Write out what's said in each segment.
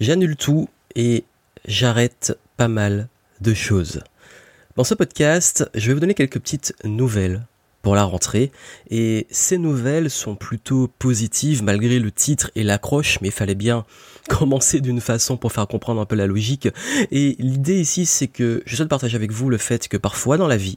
j'annule tout et j'arrête pas mal de choses. Dans ce podcast, je vais vous donner quelques petites nouvelles pour la rentrée et ces nouvelles sont plutôt positives malgré le titre et l'accroche mais il fallait bien commencer d'une façon pour faire comprendre un peu la logique et l'idée ici c'est que je souhaite partager avec vous le fait que parfois dans la vie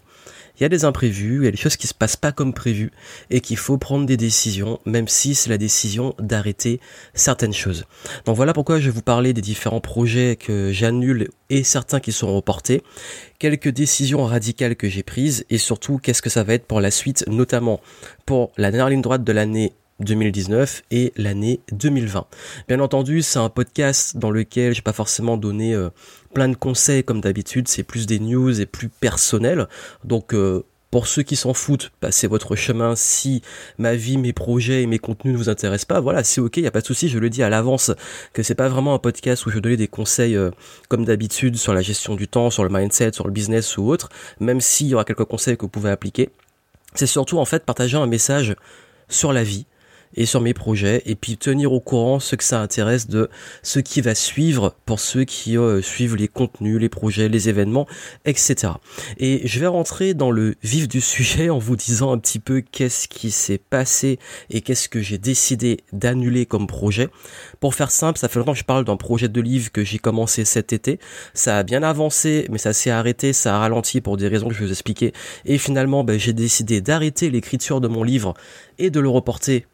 il y a des imprévus, il y a des choses qui se passent pas comme prévu et qu'il faut prendre des décisions, même si c'est la décision d'arrêter certaines choses. Donc voilà pourquoi je vais vous parler des différents projets que j'annule et certains qui seront reportés, quelques décisions radicales que j'ai prises et surtout qu'est-ce que ça va être pour la suite, notamment pour la dernière ligne droite de l'année 2019 et l'année 2020. Bien entendu, c'est un podcast dans lequel je vais pas forcément donné euh, plein de conseils comme d'habitude, c'est plus des news et plus personnel. Donc euh, pour ceux qui s'en foutent, passez votre chemin. Si ma vie, mes projets et mes contenus ne vous intéressent pas, voilà, c'est ok, il y a pas de souci. Je le dis à l'avance que c'est pas vraiment un podcast où je donner des conseils euh, comme d'habitude sur la gestion du temps, sur le mindset, sur le business ou autre. Même s'il y aura quelques conseils que vous pouvez appliquer, c'est surtout en fait partager un message sur la vie, et sur mes projets et puis tenir au courant ceux que ça intéresse de ce qui va suivre pour ceux qui euh, suivent les contenus, les projets, les événements, etc. Et je vais rentrer dans le vif du sujet en vous disant un petit peu qu'est-ce qui s'est passé et qu'est-ce que j'ai décidé d'annuler comme projet. Pour faire simple, ça fait longtemps que je parle d'un projet de livre que j'ai commencé cet été. Ça a bien avancé, mais ça s'est arrêté, ça a ralenti pour des raisons que je vais vous expliquer. Et finalement, ben, j'ai décidé d'arrêter l'écriture de mon livre et de le reporter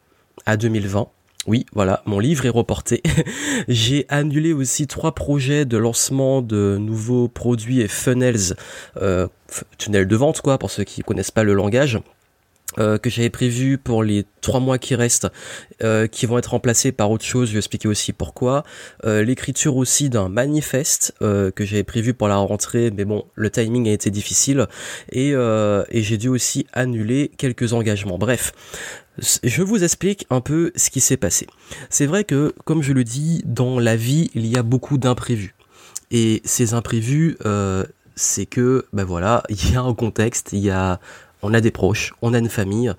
à 2020. Oui, voilà, mon livre est reporté. J'ai annulé aussi trois projets de lancement de nouveaux produits et funnels, euh, tunnels de vente quoi, pour ceux qui connaissent pas le langage. Euh, que j'avais prévu pour les trois mois qui restent, euh, qui vont être remplacés par autre chose. Je vais expliquer aussi pourquoi. Euh, l'écriture aussi d'un manifeste que j'avais prévu pour la rentrée, mais bon, le timing a été difficile et, et j'ai dû aussi annuler quelques engagements. Bref, je vous explique un peu ce qui s'est passé. C'est vrai que, comme je le dis, dans la vie, il y a beaucoup d'imprévus. Et ces imprévus, euh, c'est que, ben voilà, il y a un contexte, il y a on a des proches, on a une famille,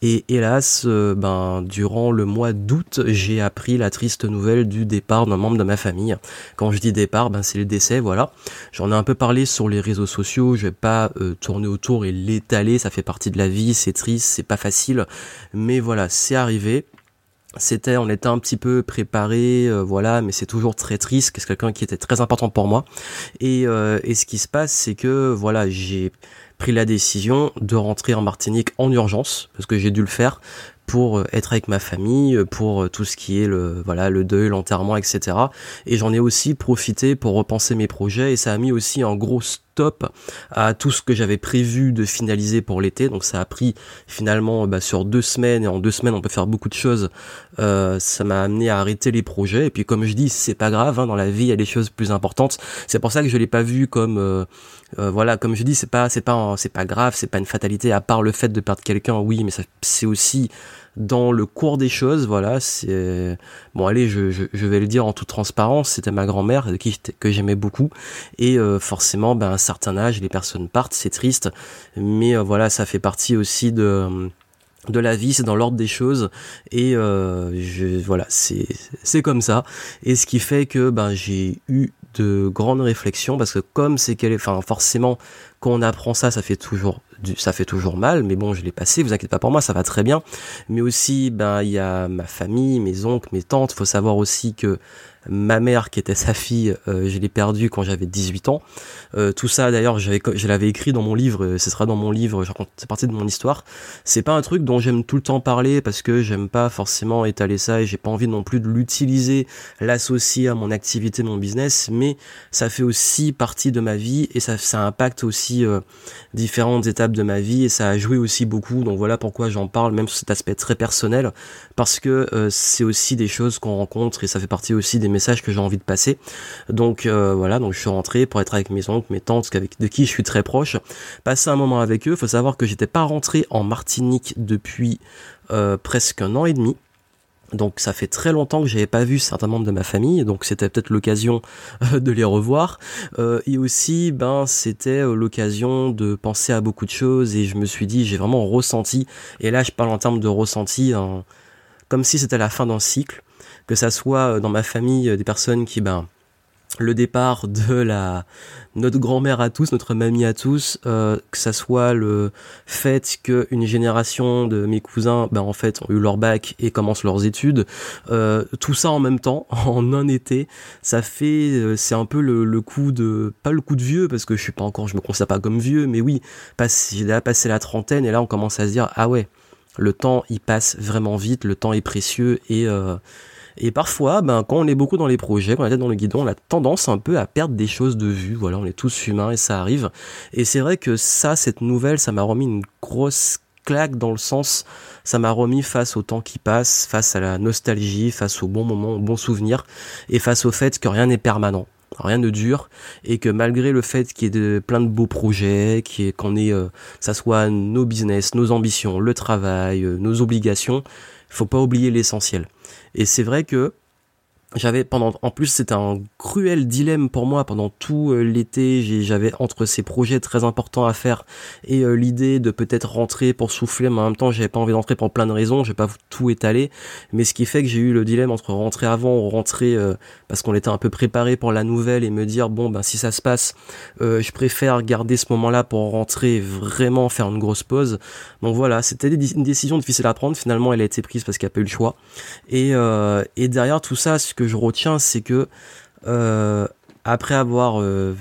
et hélas, euh, ben durant le mois d'août, j'ai appris la triste nouvelle du départ d'un membre de ma famille. Quand je dis départ, ben c'est le décès, voilà. J'en ai un peu parlé sur les réseaux sociaux, je vais pas euh, tourner autour et l'étaler, ça fait partie de la vie, c'est triste, c'est pas facile, mais voilà, c'est arrivé. C'était, on était un petit peu préparé, euh, voilà, mais c'est toujours très triste. C'est quelqu'un qui était très important pour moi. Et, et ce qui se passe, c'est que voilà, j'ai pris la décision de rentrer en Martinique en urgence parce que j'ai dû le faire pour euh, être avec ma famille, euh, pour euh, tout ce qui est le voilà le deuil, l'enterrement, etc. Et j'en ai aussi profité pour repenser mes projets et ça a mis aussi un gros stop à tout ce que j'avais prévu de finaliser pour l'été. Donc ça a pris finalement bah, sur deux semaines et en deux semaines on peut faire beaucoup de choses. Euh, ça m'a amené à arrêter les projets et puis comme je dis c'est pas grave. Hein, dans la vie il y a des choses plus importantes. C'est pour ça que je l'ai pas vu comme euh, voilà comme je dis c'est pas c'est pas c'est pas grave c'est pas une fatalité à part le fait de perdre quelqu'un oui mais c'est aussi dans le cours des choses, voilà, c'est bon. Allez, je, je, je, vais le dire en toute transparence, c'était ma grand-mère qui que j'aimais beaucoup, et euh, forcément, ben à un certain âge, les personnes partent, c'est triste, mais euh, voilà, ça fait partie aussi de de la vie, c'est dans l'ordre des choses et euh, je, voilà, c'est c'est comme ça. Et ce qui fait que ben j'ai eu de grandes réflexions parce que comme c'est qu'elle, enfin forcément quand on apprend ça, ça fait toujours ça fait toujours mal, mais bon, je l'ai passé, vous inquiétez pas pour moi, ça va très bien. Mais aussi, ben, il y a ma famille, mes oncles, mes tantes. Faut savoir aussi que ma mère, qui était sa fille, euh, je l'ai perdue quand j'avais 18 ans. Euh, tout ça, d'ailleurs, je l'avais écrit dans mon livre. Euh, ce sera dans mon livre. C'est partie de mon histoire. C'est pas un truc dont j'aime tout le temps parler parce que j'aime pas forcément étaler ça et j'ai pas envie non plus de l'utiliser, l'associer à mon activité, mon business. Mais ça fait aussi partie de ma vie et ça, ça impacte aussi différentes étapes de ma vie et ça a joué aussi beaucoup. Donc voilà pourquoi j'en parle, même sur cet aspect très personnel, parce que euh, c'est aussi des choses qu'on rencontre et ça fait partie aussi des messages que j'ai envie de passer. Donc euh, voilà, donc je suis rentré pour être avec mes oncles, mes tantes, avec de qui je suis très proche, passer un moment avec eux. Faut savoir que j'étais pas rentré en Martinique depuis euh, presque un an et demi. Donc ça fait très longtemps que j'avais pas vu certains membres de ma famille, donc c'était peut-être l'occasion euh, de les revoir. Et aussi, ben c'était l'occasion de penser à beaucoup de choses et je me suis dit, j'ai vraiment ressenti. Et là, je parle en termes de ressenti, comme si c'était la fin d'un cycle que ça soit dans ma famille des personnes qui ben le départ de la notre grand-mère à tous, notre mamie à tous, euh, que ça soit le fait qu'une génération de mes cousins, ben en fait, ont eu leur bac et commencent leurs études, euh, tout ça en même temps, en un été, ça fait, euh, c'est un peu le, le, coup de, pas le coup de vieux parce que je suis pas encore, je me considère pas comme vieux, mais oui, j'ai déjà passé la trentaine et là on commence à se dire ah ouais, le temps il passe vraiment vite, le temps est précieux et euh, et parfois, ben, quand on est beaucoup dans les projets, quand on est dans le guidon, on a tendance un peu à perdre des choses de vue. Voilà, on est tous humains et ça arrive. Et c'est vrai que ça, cette nouvelle, ça m'a remis une grosse claque dans le sens, ça m'a remis face au temps qui passe, face à la nostalgie, face aux bons moments, aux bons souvenirs, et face au fait que rien n'est permanent rien ne dure et que malgré le fait qu'il y ait de, plein de beaux projets, qu'on ait, euh, ça soit nos business, nos ambitions, le travail, euh, nos obligations, faut pas oublier l'essentiel. Et c'est vrai que j'avais pendant en plus c'était un cruel dilemme pour moi. Pendant tout euh, l'été j'avais entre ces projets très importants à faire et euh, l'idée de peut-être rentrer pour souffler mais en même temps j'avais pas envie d'entrer pour plein de raisons. J'ai pas tout étalé. Mais ce qui fait que j'ai eu le dilemme entre rentrer avant ou rentrer euh, parce qu'on était un peu préparé pour la nouvelle et me dire bon ben si ça se passe je préfère garder ce moment-là pour rentrer vraiment faire une grosse pause. Donc voilà c'était une décision difficile à prendre. Finalement elle a été prise parce qu'il n'y a pas eu le choix. Et, et derrière tout ça que je retiens, c'est que euh, après avoir euh,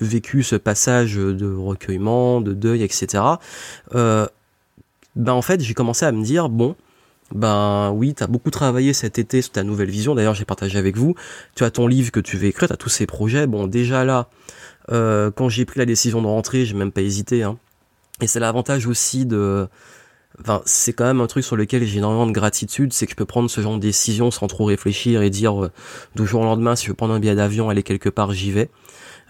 vécu ce passage de recueillement, de deuil, etc., euh, ben en fait j'ai commencé à me dire bon, ben oui, tu as beaucoup travaillé cet été sur ta nouvelle vision. D'ailleurs, j'ai partagé avec vous. Tu as ton livre que tu veux écrire, tu as tous ces projets. Bon, déjà là, quand j'ai pris la décision de rentrer, j'ai même pas hésité. Hein. Et c'est l'avantage aussi de C'est quand même un truc sur lequel j'ai énormément de gratitude, c'est que je peux prendre ce genre de décision sans trop réfléchir et dire euh, jour au lendemain si je veux prendre un billet d'avion, aller quelque part, j'y vais.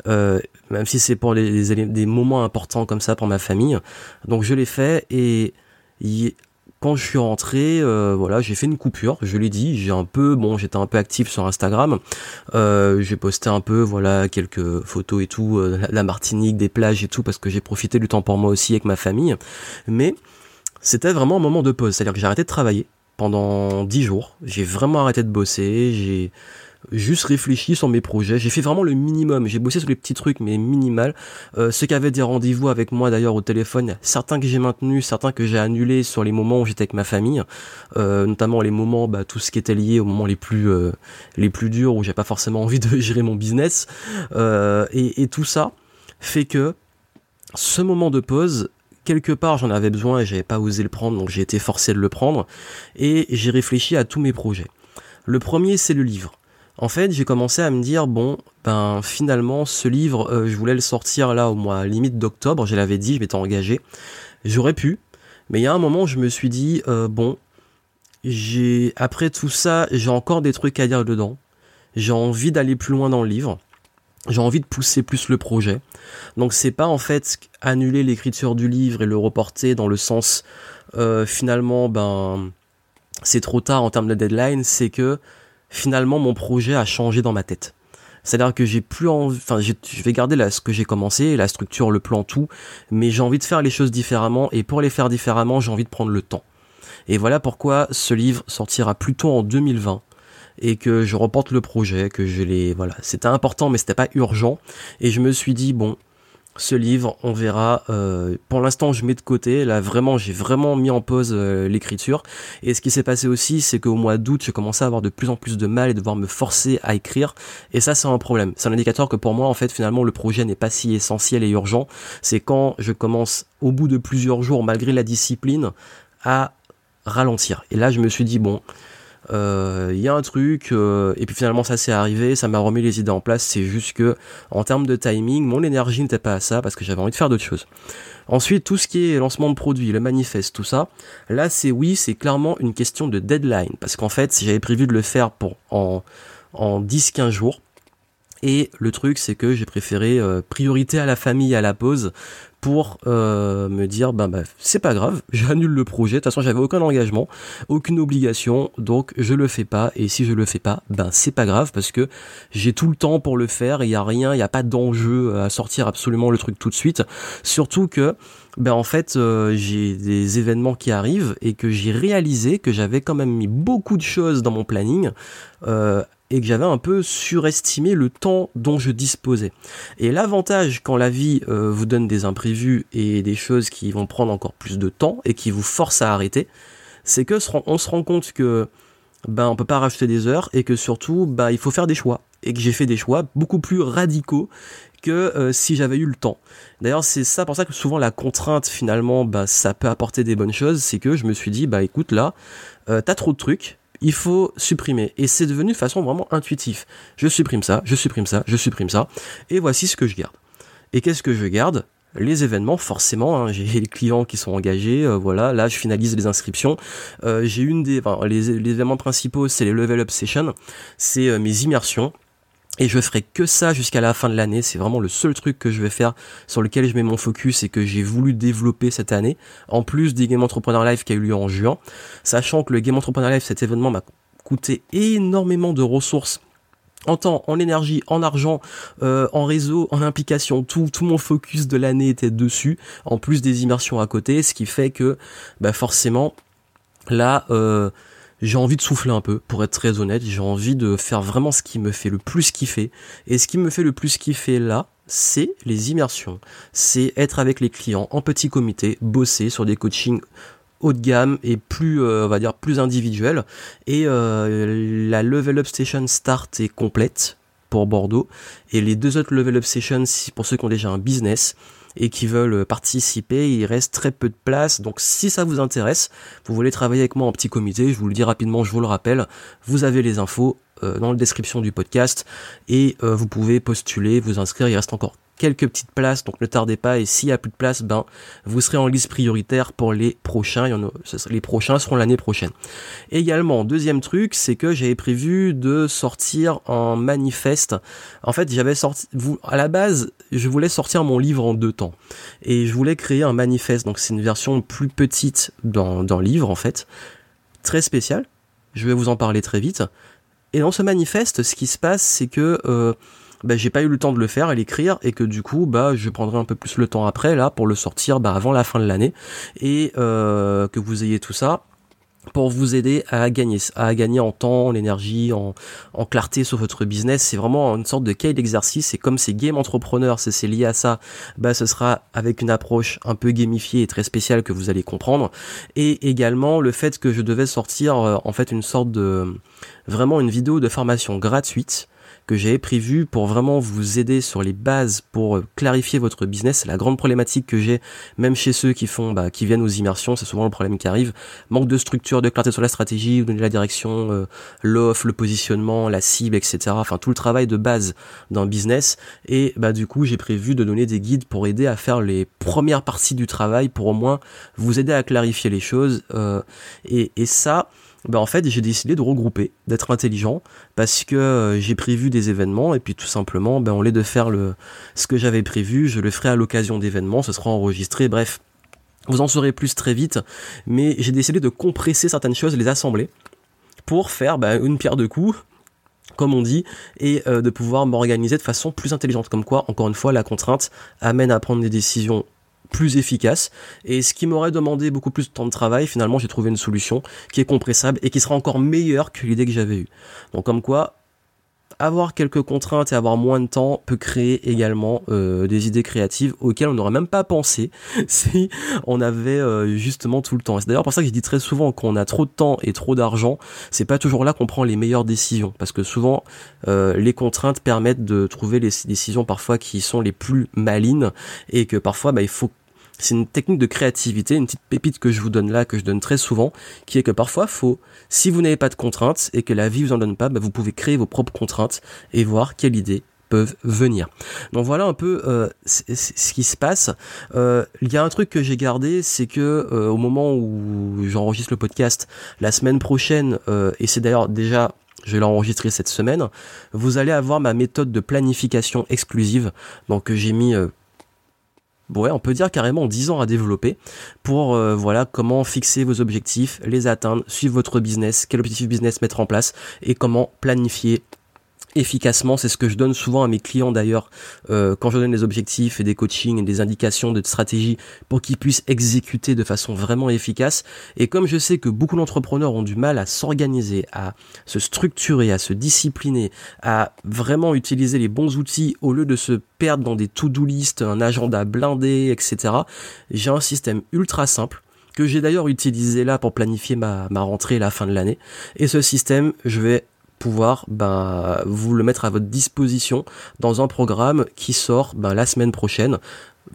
Euh, même si c'est pour les, des moments importants comme ça pour ma famille. Donc je l'ai fait et quand je suis rentré, euh, voilà, j'ai fait une coupure, je l'ai dit, j'ai un peu, bon, j'étais un peu actif sur Instagram, euh, j'ai posté un peu, voilà, quelques photos et tout, la Martinique, des plages et tout, parce que j'ai profité du temps pour moi aussi avec ma famille, mais c'était vraiment un moment de pause. C'est-à-dire que j'ai arrêté de travailler pendant 10 jours. J'ai vraiment arrêté de bosser. J'ai juste réfléchi sur mes projets. J'ai fait vraiment le minimum. J'ai bossé sur les petits trucs, mais minimal. Euh, ceux qui avaient des rendez-vous avec moi d'ailleurs au téléphone, certains que j'ai maintenus, certains que j'ai annulés sur les moments où j'étais avec ma famille, euh, notamment les moments, bah, tout ce qui était lié aux moments les plus euh, les plus durs où j'ai pas forcément envie de gérer mon business. Et, et tout ça fait que ce moment de pause quelque part j'en avais besoin et j'avais pas osé le prendre, donc j'ai été forcé de le prendre, et j'ai réfléchi à tous mes projets. Le premier c'est le livre. En fait, j'ai commencé à me dire bon, ben finalement ce livre, euh, je voulais le sortir là au mois limite d'octobre, je l'avais dit, je m'étais engagé. J'aurais pu, mais il y a un moment je me suis dit euh, bon, j'ai après tout ça, j'ai encore des trucs à dire dedans. J'ai envie d'aller plus loin dans le livre j'ai envie de pousser plus le projet. Donc c'est pas en fait annuler l'écriture du livre et le reporter dans le sens euh, finalement ben c'est trop tard en termes de deadline, c'est que finalement mon projet a changé dans ma tête. C'est-à-dire que j'ai plus envie, enfin je vais garder là ce que j'ai commencé, la structure, le plan, tout, mais j'ai envie de faire les choses différemment et pour les faire différemment, j'ai envie de prendre le temps. Et voilà pourquoi ce livre sortira plutôt en 2020 et que je reporte le projet, que je l'ai, voilà, c'était important mais c'était pas urgent et je me suis dit bon, ce livre, on verra. Euh, pour l'instant, je mets de côté. Là, vraiment, j'ai vraiment mis en pause euh, l'écriture. Et ce qui s'est passé aussi, c'est qu'au mois d'août, j'ai commencé à avoir de plus en plus de mal et devoir me forcer à écrire. Et ça, c'est un problème. C'est un indicateur que pour moi, en fait, finalement, le projet n'est pas si essentiel et urgent. C'est quand je commence, au bout de plusieurs jours, malgré la discipline, à ralentir. Et là, je me suis dit bon, il euh, y a un truc euh, et puis finalement ça s'est arrivé ça m'a remis les idées en place. C'est juste que en termes de timing mon énergie n'était pas à ça parce que j'avais envie de faire d'autres choses. Ensuite tout ce qui est lancement de produits le manifeste tout ça là c'est oui c'est clairement une question de deadline. Parce qu'en fait j'avais prévu de le faire pour en en 10-15 jours. Et le truc, c'est que j'ai préféré euh, priorité à la famille à la pause pour euh, me dire ben bah, c'est pas grave, j'annule le projet. De toute façon, j'avais aucun engagement, aucune obligation, donc je le fais pas. Et si je le fais pas, ben c'est pas grave parce que j'ai tout le temps pour le faire. Il y a rien, il y a pas d'enjeu à sortir absolument le truc tout de suite. Surtout que ben en fait euh, j'ai des événements qui arrivent et que j'ai réalisé que j'avais quand même mis beaucoup de choses dans mon planning euh, et que j'avais un peu surestimé le temps dont je disposais. Et l'avantage quand la vie euh, vous donne des imprévus et des choses qui vont prendre encore plus de temps et qui vous forcent à arrêter, c'est que on se rend compte que ben on peut pas rajouter des heures et que surtout ben il faut faire des choix et que j'ai fait des choix beaucoup plus radicaux que euh, si j'avais eu le temps. D'ailleurs, c'est ça pour ça que souvent la contrainte finalement, bah, ça peut apporter des bonnes choses. C'est que je me suis dit, bah écoute là, euh, t'as trop de trucs, il faut supprimer. Et c'est devenu de façon vraiment intuitive. Je supprime ça, je supprime ça, je supprime ça, et voici ce que je garde. Et qu'est-ce que je garde? Les événements, forcément, hein, j'ai les clients qui sont engagés, euh, voilà, là je finalise les inscriptions. j'ai une des, enfin, les, les, événements principaux, c'est les level up sessions, c'est mes immersions. Et je ferai que ça jusqu'à la fin de l'année. C'est vraiment le seul truc que je vais faire sur lequel je mets mon focus et que j'ai voulu développer cette année. En plus du Game Entrepreneur Live qui a eu lieu en juin. Sachant que le Game Entrepreneur Live, cet événement m'a coûté énormément de ressources en temps, en énergie, en argent, euh, en réseau, en implication, tout, tout mon focus de l'année était dessus, en plus des immersions à côté, ce qui fait que bah forcément, là, euh, j'ai envie de souffler un peu, pour être très honnête. J'ai envie de faire vraiment ce qui me fait le plus kiffer. Et ce qui me fait le plus kiffer là, c'est les immersions. C'est être avec les clients en petit comité, bosser sur des coachings haut de gamme et plus, euh, on va dire, plus individuels. Et euh, la Level Up Station Start est complète pour Bordeaux. Et les deux autres Level Up Sessions, pour ceux qui ont déjà un business, et qui veulent participer, il reste très peu de place. Donc si ça vous intéresse, vous voulez travailler avec moi en petit comité, je vous le dis rapidement, je vous le rappelle, vous avez les infos euh, dans la description du podcast et euh, vous pouvez postuler, vous inscrire, il reste encore quelques petites places, donc ne tardez pas. Et s'il y a plus de place, ben vous serez en liste prioritaire pour les prochains. Il y en a, les prochains seront l'année prochaine. Également, deuxième truc, c'est que j'avais prévu de sortir un manifeste. En fait, j'avais sorti, vous, à la base, je voulais sortir mon livre en deux temps, et je voulais créer un manifeste. Donc c'est une version plus petite d'un livre en fait, très spécial. Je vais vous en parler très vite. Et dans ce manifeste, ce qui se passe, c'est que euh, bah, j'ai pas eu le temps de le faire et l'écrire et que du coup bah je prendrai un peu plus le temps après là pour le sortir bah, avant la fin de l'année et euh, que vous ayez tout ça pour vous aider à gagner, à gagner en temps, en énergie, en, en clarté sur votre business. C'est vraiment une sorte de cahier d'exercice. Et comme c'est game entrepreneur, c'est lié à ça, bah ce sera avec une approche un peu gamifiée et très spéciale que vous allez comprendre. Et également le fait que je devais sortir euh, en fait une sorte de vraiment une vidéo de formation gratuite que j'avais prévu pour vraiment vous aider sur les bases pour euh, clarifier votre business. La grande problématique que j'ai, même chez ceux qui font, bah, qui viennent aux immersions, c'est souvent le problème qui arrive. Manque de structure, de clarté sur la stratégie, donner la direction, euh, l'offre, le positionnement, la cible, etc. Enfin, tout le travail de base d'un business. Et bah, du coup, j'ai prévu de donner des guides pour aider à faire les premières parties du travail pour au moins vous aider à clarifier les choses. Euh, et, et ça, bah en fait j'ai décidé de regrouper, d'être intelligent, parce que euh, j'ai prévu des événements et puis tout simplement, ben, au lieu de faire ce que j'avais prévu, je le ferai à l'occasion d'événements, ce sera enregistré, bref. Vous en saurez plus très vite, mais j'ai décidé de compresser certaines choses, les assembler, pour faire ben, une pierre de coups, comme on dit, et euh, de pouvoir m'organiser de façon plus intelligente. Comme quoi, encore une fois, la contrainte amène à prendre des décisions plus efficace. Et ce qui m'aurait demandé beaucoup plus de temps de travail, finalement, j'ai trouvé une solution qui est compressable et qui sera encore meilleure que l'idée que j'avais eue. Donc comme quoi, avoir quelques contraintes et avoir moins de temps peut créer également euh, des idées créatives auxquelles on n'aurait même pas pensé si on avait euh, justement tout le temps. C'est d'ailleurs pour ça que je dis très souvent qu'on a trop de temps et trop d'argent, c'est pas toujours là qu'on prend les meilleures décisions parce que souvent euh, les contraintes permettent de trouver les décisions parfois qui sont les plus malines et que parfois bah, il faut c'est une technique de créativité, une petite pépite que je vous donne là, que je donne très souvent, qui est que parfois, faut, si vous n'avez pas de contraintes et que la vie vous en donne pas, bah, vous pouvez créer vos propres contraintes et voir quelle idée peuvent venir. Donc voilà un peu euh, ce qui se passe. Euh, il y a un truc que j'ai gardé, c'est que euh, au moment où j'enregistre le podcast, la semaine prochaine, et c'est d'ailleurs déjà je vais l'enregistrer cette semaine, vous allez avoir ma méthode de planification exclusive. Donc j'ai mis ouais, on peut dire carrément 10 ans à développer pour euh, voilà comment fixer vos objectifs, les atteindre, suivre votre business, quel objectif business mettre en place et comment planifier efficacement. C'est ce que je donne souvent à mes clients d'ailleurs euh, quand je donne des objectifs et des coachings et des indications de stratégie pour qu'ils puissent exécuter de façon vraiment efficace. Et comme je sais que beaucoup d'entrepreneurs ont du mal à s'organiser, à se structurer, à se discipliner, à vraiment utiliser les bons outils au lieu de se perdre dans des to-do list, un agenda blindé, etc. J'ai un système ultra simple que j'ai d'ailleurs utilisé là pour planifier ma, ma rentrée et la fin de l'année. Et ce système, je vais pouvoir ben, vous le mettre à votre disposition dans un programme qui sort ben, la semaine prochaine.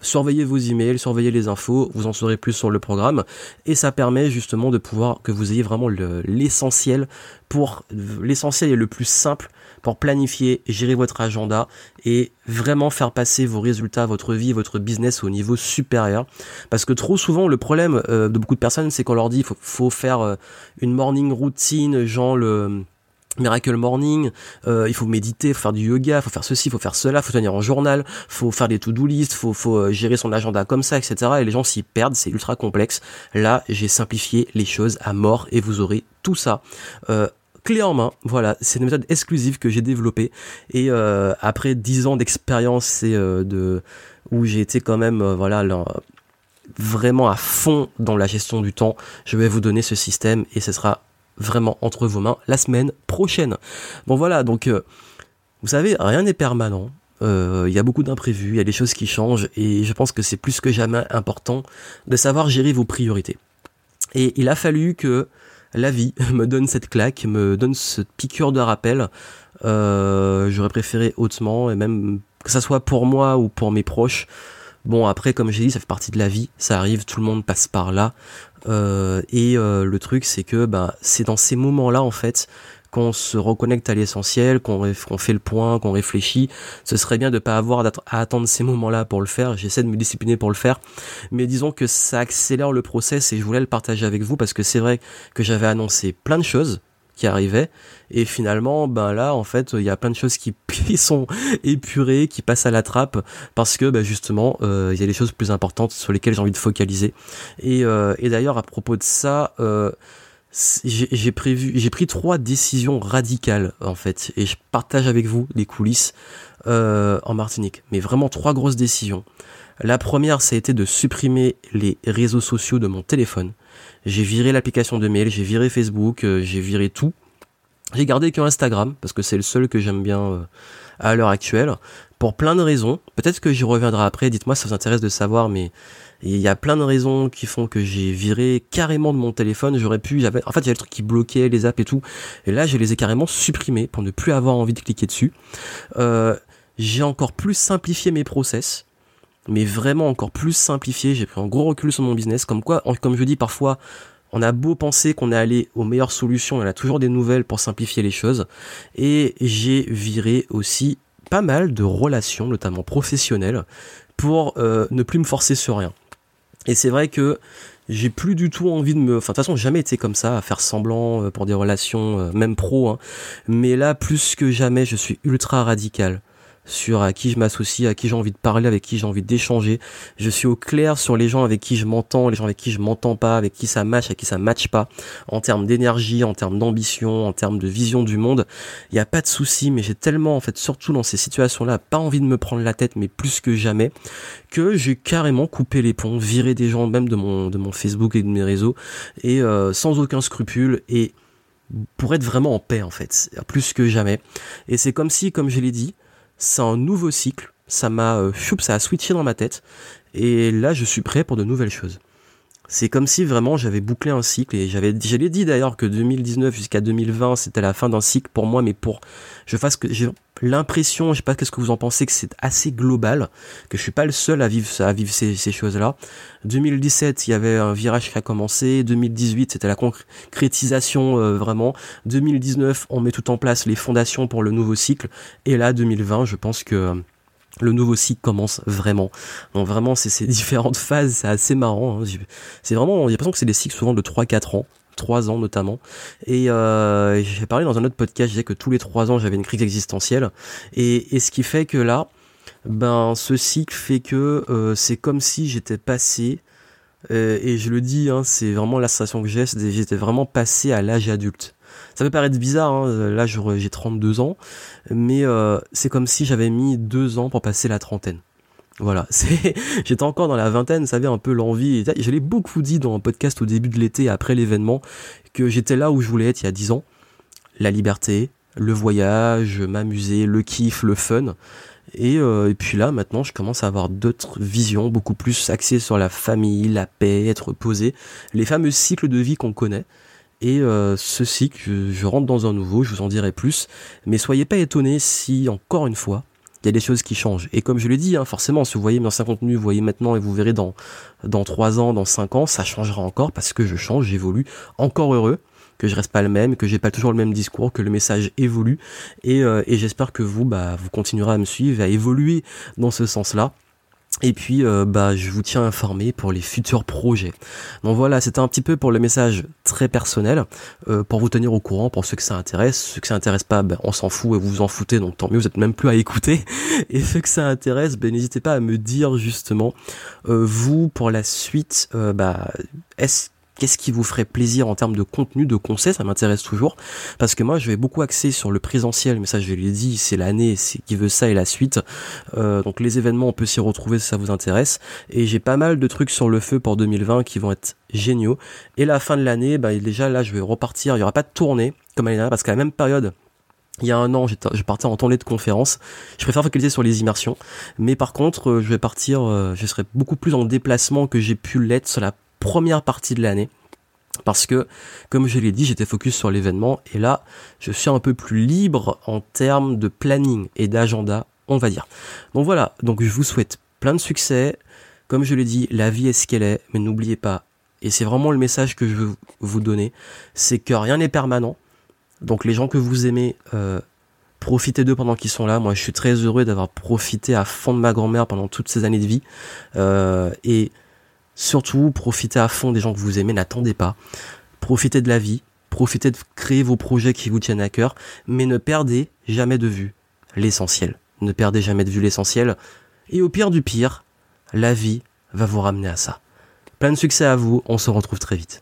Surveillez vos emails, surveillez les infos, vous en saurez plus sur le programme et ça permet justement de pouvoir que vous ayez vraiment l'essentiel pour l'essentiel et le plus simple pour planifier, gérer votre agenda et vraiment faire passer vos résultats, votre vie, votre business au niveau supérieur. Parce que trop souvent, le problème euh, de beaucoup de personnes, c'est qu'on leur dit faut, faut faire euh, une morning routine, genre le Miracle Morning, euh, il faut méditer, faut faire du yoga, faut faire ceci, faut faire cela, faut tenir en journal, faut faire des to-do list, faut, faut euh, gérer son agenda comme ça, etc. Et les gens s'y perdent, c'est ultra complexe. Là, j'ai simplifié les choses à mort et vous aurez tout ça. Euh, clé en main, voilà, c'est une méthode exclusive que j'ai développée et euh, après dix ans d'expérience et de où j'ai été quand même voilà vraiment à fond dans la gestion du temps, je vais vous donner ce système et ce sera vraiment entre vos mains la semaine prochaine. Bon voilà, donc euh, vous savez, rien n'est permanent. Euh, il y a beaucoup d'imprévus, il y a des choses qui changent et je pense que c'est plus que jamais important de savoir gérer vos priorités. Et il a fallu que la vie me donne cette claque, me donne cette piqûre de rappel. Euh, J'aurais préféré hautement et même que ça soit pour moi ou pour mes proches. Bon après comme j'ai dit ça fait partie de la vie, ça arrive, tout le monde passe par là. Euh, et euh, le truc, c'est que bah, c'est dans ces moments-là, en fait, qu'on se reconnecte à l'essentiel, qu'on fait le point, qu'on réfléchit. Ce serait bien de pas avoir à attendre ces moments-là pour le faire. J'essaie de me discipliner pour le faire, mais disons que ça accélère le process et je voulais le partager avec vous parce que c'est vrai que j'avais annoncé plein de choses qui arrivait. Et finalement, ben là, en fait, il y a plein de choses qui, sont épurées, qui passent à la trappe, parce que ben justement, euh, il y a des choses plus importantes sur lesquelles j'ai envie de focaliser. Et, euh, et d'ailleurs, à propos de ça, euh, j'ai prévu, j'ai pris trois décisions radicales en fait, et je partage avec vous les coulisses en Martinique. Mais vraiment trois grosses décisions. La première, ça a été de supprimer les réseaux sociaux de mon téléphone. J'ai viré l'application de mail, j'ai viré Facebook, euh, j'ai viré tout. J'ai gardé que Instagram parce que c'est le seul que j'aime bien euh, à l'heure actuelle pour plein de raisons. Peut-être que j'y reviendrai après. Dites-moi si ça vous intéresse de savoir, mais il y a plein de raisons qui font que j'ai viré carrément de mon téléphone. J'aurais pu, j'avais, en fait, il y avait le truc qui bloquait les apps et tout, et là, je les ai carrément supprimés pour ne plus avoir envie de cliquer dessus. Euh, j'ai encore plus simplifié mes process mais vraiment encore plus simplifié. J'ai pris un gros recul sur mon business. Comme quoi, comme je dis parfois, on a beau penser qu'on est allé aux meilleures solutions, on a toujours des nouvelles pour simplifier les choses. Et j'ai viré aussi pas mal de relations, notamment professionnelles, pour euh, ne plus me forcer sur rien. Et c'est vrai que j'ai plus du tout envie de me... Enfin, de toute façon, jamais été comme ça, à faire semblant euh, pour des relations, euh, même pro. Hein. Mais là, plus que jamais, je suis ultra radical sur à qui je m'associe, à qui j'ai envie de parler, avec qui j'ai envie d'échanger. Je suis au clair sur les gens avec qui je m'entends, les gens avec qui je m'entends pas, avec qui ça match, avec qui ça match pas, en termes d'énergie, en termes d'ambition, en termes de vision du monde. Il n'y a pas de souci, mais j'ai tellement, en fait, surtout dans ces situations-là, pas envie de me prendre la tête, mais plus que jamais, que j'ai carrément coupé les ponts, viré des gens même de mon, de mon Facebook et de mes réseaux, et euh, sans aucun scrupule, et pour être vraiment en paix en fait, plus que jamais. Et c'est comme si, comme je l'ai dit, c'est un nouveau cycle. Ça m'a, euh, ça a switché dans ma tête. Et là, je suis prêt pour de nouvelles choses. C'est comme si vraiment j'avais bouclé un cycle et j'avais, j'allais dit d'ailleurs que 2019 jusqu'à 2020 c'était la fin d'un cycle pour moi, mais pour, je fasse que j'ai l'impression, je sais pas qu'est-ce que vous en pensez, que c'est assez global, que je suis pas le seul à vivre à vivre ces, ces choses-là. 2017, il y avait un virage qui a commencé. 2018, c'était la concrétisation euh, vraiment. 2019, on met tout en place les fondations pour le nouveau cycle. Et là, 2020, je pense que le nouveau cycle commence vraiment. Donc vraiment, c'est ces différentes phases, c'est assez marrant. Hein. C'est vraiment, j'ai l'impression que c'est des cycles souvent de 3-4 ans. trois ans notamment. Et euh, j'ai parlé dans un autre podcast, je disais que tous les trois ans j'avais une crise existentielle. Et, et ce qui fait que là, ben ce cycle fait que euh, c'est comme si j'étais passé euh, et je le dis, hein, c'est vraiment la sensation que j'ai, j'étais vraiment passé à l'âge adulte. Ça peut paraître bizarre, hein, là j'ai 32 ans, mais euh, c'est comme si j'avais mis deux ans pour passer la trentaine. Voilà, j'étais encore dans la vingtaine, vous savez, un peu l'envie. Je beaucoup dit dans un podcast au début de l'été, après l'événement, que j'étais là où je voulais être il y a 10 ans. La liberté, le voyage, m'amuser, le kiff, le fun. Euh, et, puis là, maintenant, je commence à avoir d'autres visions, beaucoup plus axées sur la famille, la paix, être posé, les fameux cycles de vie qu'on connaît. Et euh, ce cycle, je, rentre dans un nouveau, je vous en dirai plus. Mais soyez pas étonnés si, encore une fois, il y a des choses qui changent. Et comme je l'ai dit, hein, forcément, si vous voyez mes anciens contenus, vous voyez maintenant et vous verrez dans dans trois ans, dans cinq ans, ça changera encore parce que je change, j'évolue. Encore heureux que je reste pas le même, que j'ai pas toujours le même discours, que le message évolue. Et, euh, et j'espère que vous, bah, vous continuerez à me suivre, à évoluer dans ce sens-là. Et puis, euh, bah, je vous tiens informé pour les futurs projets. Donc voilà, c'était un petit peu pour le message très personnel, euh, pour vous tenir au courant, pour ceux que ça intéresse. Ceux que ça intéresse pas, ben, on s'en fout et vous vous en foutez, donc tant mieux, vous êtes même plus à écouter. Et ceux que ça intéresse, ben, n'hésitez pas à me dire justement, vous, pour la suite, bah, est-ce qu'est-ce qui vous ferait plaisir en termes de contenu, de conseils, ça m'intéresse toujours, parce que moi je vais beaucoup axer sur le présentiel, mais ça je l'ai dit, c'est l'année, qui veut ça et la suite, euh, donc les événements on peut s'y retrouver si ça vous intéresse, et j'ai pas mal de trucs sur le feu pour 2020 qui vont être géniaux, et la fin de l'année, bah, déjà là je vais repartir, il y aura pas de tournée comme l'année dernière, parce qu'à la même période, il y a un an, je partais en tournée de conférence. Je préfère focaliser sur les immersions. Mais par contre, euh, je vais partir, euh, je serai beaucoup plus en déplacement que j'ai pu l'être sur la première partie de l'année. Parce que, comme je l'ai dit, j'étais focus sur l'événement et là, je suis un peu plus libre en termes de planning et d'agenda, on va dire. Donc voilà, donc je vous souhaite plein de succès. Comme je l'ai dit, la vie est ce qu'elle est, mais n'oubliez pas, et c'est vraiment le message que je veux vous donner, c'est que rien n'est permanent. Donc les gens que vous aimez, euh, profitez d'eux pendant qu'ils sont là. Moi, je suis très heureux d'avoir profité à fond de ma grand-mère pendant toutes ces années de vie. Euh, et Surtout, profitez à fond des gens que vous aimez, n'attendez pas. Profitez de la vie, profitez de créer vos projets qui vous tiennent à cœur, mais ne perdez jamais de vue l'essentiel. Ne perdez jamais de vue l'essentiel. Et au pire du pire, la vie va vous ramener à ça. Plein de succès à vous, on se retrouve très vite.